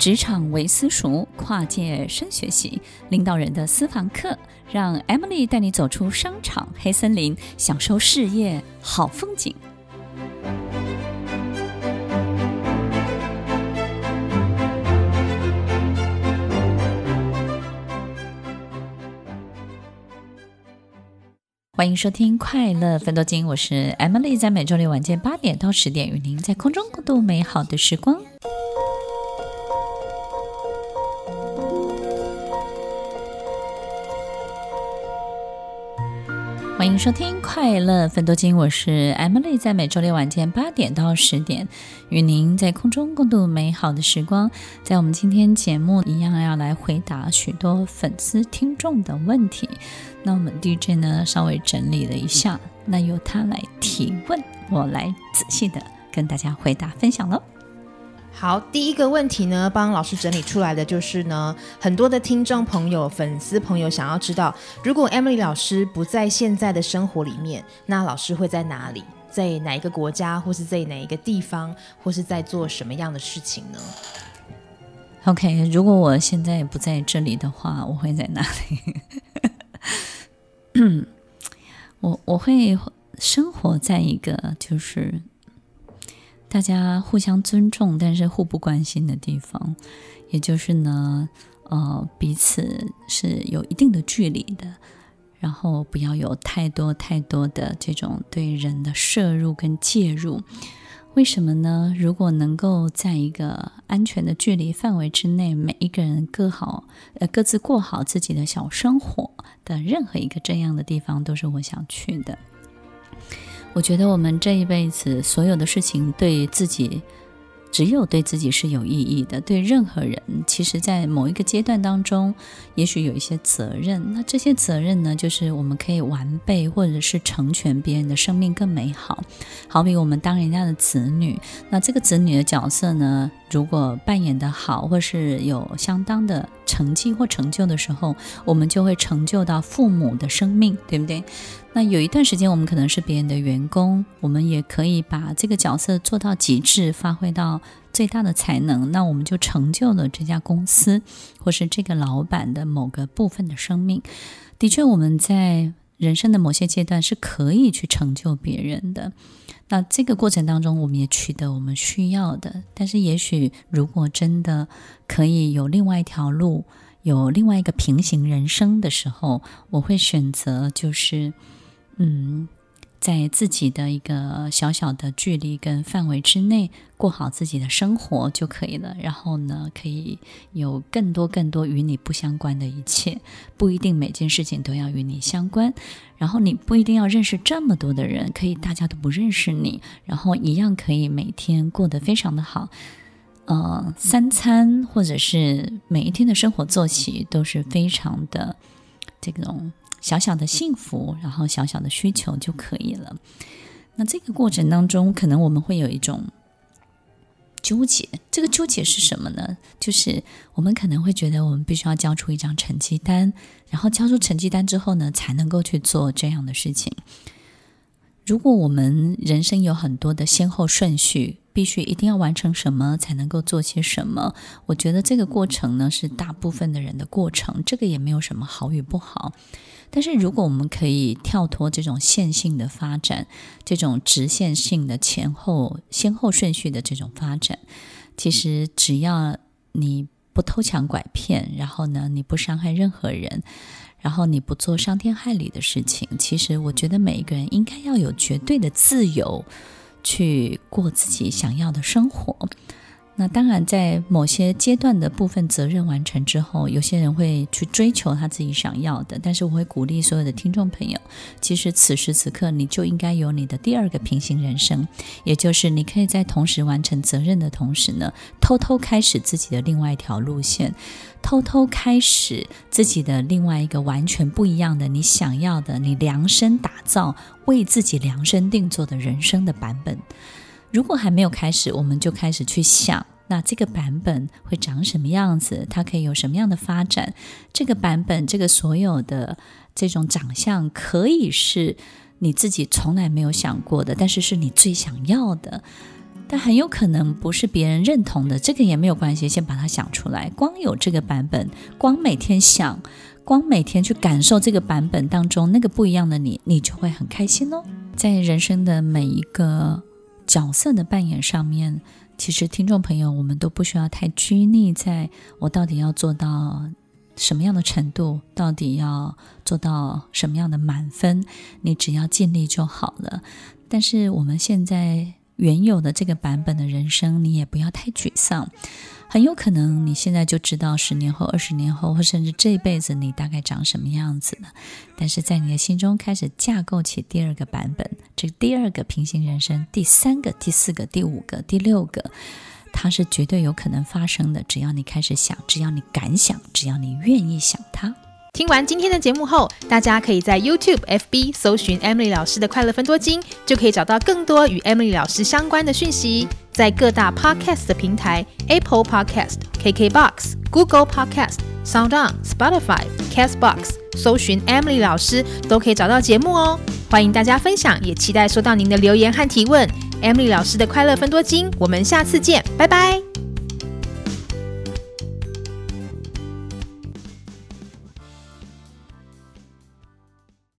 职场为私塾，跨界深学习，领导人的私房课，让 Emily 带你走出商场黑森林，享受事业好风景。欢迎收听《快乐奋斗经》，我是 Emily，在每周六晚间八点到十点，与您在空中共度美好的时光。欢迎收听《快乐奋斗经》，我是 Emily，在每周六晚间八点到十点，与您在空中共度美好的时光。在我们今天节目一样要来回答许多粉丝听众的问题。那我们 DJ 呢稍微整理了一下，那由他来提问，我来仔细的跟大家回答分享喽。好，第一个问题呢，帮老师整理出来的就是呢，很多的听众朋友、粉丝朋友想要知道，如果 Emily 老师不在现在的生活里面，那老师会在哪里？在哪一个国家，或是在哪一个地方，或是在做什么样的事情呢？OK，如果我现在不在这里的话，我会在哪里？我我会生活在一个就是。大家互相尊重，但是互不关心的地方，也就是呢，呃，彼此是有一定的距离的，然后不要有太多太多的这种对人的摄入跟介入。为什么呢？如果能够在一个安全的距离范围之内，每一个人各好，呃，各自过好自己的小生活的任何一个这样的地方，都是我想去的。我觉得我们这一辈子所有的事情，对自己只有对自己是有意义的。对任何人，其实，在某一个阶段当中，也许有一些责任。那这些责任呢，就是我们可以完备，或者是成全别人的生命更美好。好比我们当人家的子女，那这个子女的角色呢，如果扮演得好，或是有相当的成绩或成就的时候，我们就会成就到父母的生命，对不对？那有一段时间，我们可能是别人的员工，我们也可以把这个角色做到极致，发挥到最大的才能。那我们就成就了这家公司，或是这个老板的某个部分的生命。的确，我们在人生的某些阶段是可以去成就别人的。那这个过程当中，我们也取得我们需要的。但是，也许如果真的可以有另外一条路，有另外一个平行人生的时候，我会选择就是。嗯，在自己的一个小小的距离跟范围之内过好自己的生活就可以了。然后呢，可以有更多更多与你不相关的一切，不一定每件事情都要与你相关。然后你不一定要认识这么多的人，可以大家都不认识你，然后一样可以每天过得非常的好。呃，三餐或者是每一天的生活作息都是非常的这种。小小的幸福，然后小小的需求就可以了。那这个过程当中，可能我们会有一种纠结。这个纠结是什么呢？就是我们可能会觉得，我们必须要交出一张成绩单，然后交出成绩单之后呢，才能够去做这样的事情。如果我们人生有很多的先后顺序，必须一定要完成什么才能够做些什么，我觉得这个过程呢，是大部分的人的过程。这个也没有什么好与不好。但是，如果我们可以跳脱这种线性的发展，这种直线性的前后先后顺序的这种发展，其实只要你不偷抢拐骗，然后呢，你不伤害任何人，然后你不做伤天害理的事情，其实我觉得每一个人应该要有绝对的自由，去过自己想要的生活。那当然，在某些阶段的部分责任完成之后，有些人会去追求他自己想要的。但是，我会鼓励所有的听众朋友，其实此时此刻你就应该有你的第二个平行人生，也就是你可以在同时完成责任的同时呢，偷偷开始自己的另外一条路线，偷偷开始自己的另外一个完全不一样的你想要的、你量身打造、为自己量身定做的人生的版本。如果还没有开始，我们就开始去想，那这个版本会长什么样子？它可以有什么样的发展？这个版本，这个所有的这种长相，可以是你自己从来没有想过的，但是是你最想要的。但很有可能不是别人认同的，这个也没有关系，先把它想出来。光有这个版本，光每天想，光每天去感受这个版本当中那个不一样的你，你就会很开心哦。在人生的每一个角色的扮演上面，其实听众朋友，我们都不需要太拘泥在我到底要做到什么样的程度，到底要做到什么样的满分，你只要尽力就好了。但是我们现在。原有的这个版本的人生，你也不要太沮丧。很有可能你现在就知道十年后、二十年后，或甚至这辈子你大概长什么样子了。但是在你的心中开始架构起第二个版本，这第二个平行人生，第三个、第四个、第五个、第六个，它是绝对有可能发生的。只要你开始想，只要你敢想，只要你愿意想它。听完今天的节目后，大家可以在 YouTube、FB 搜寻 Emily 老师的快乐分多金，就可以找到更多与 Emily 老师相关的讯息。在各大 Podcast 的平台，Apple Podcast、KKBox、Google Podcast、SoundOn、Spotify、Castbox 搜寻 Emily 老师，都可以找到节目哦。欢迎大家分享，也期待收到您的留言和提问。Emily 老师的快乐分多金，我们下次见，拜拜。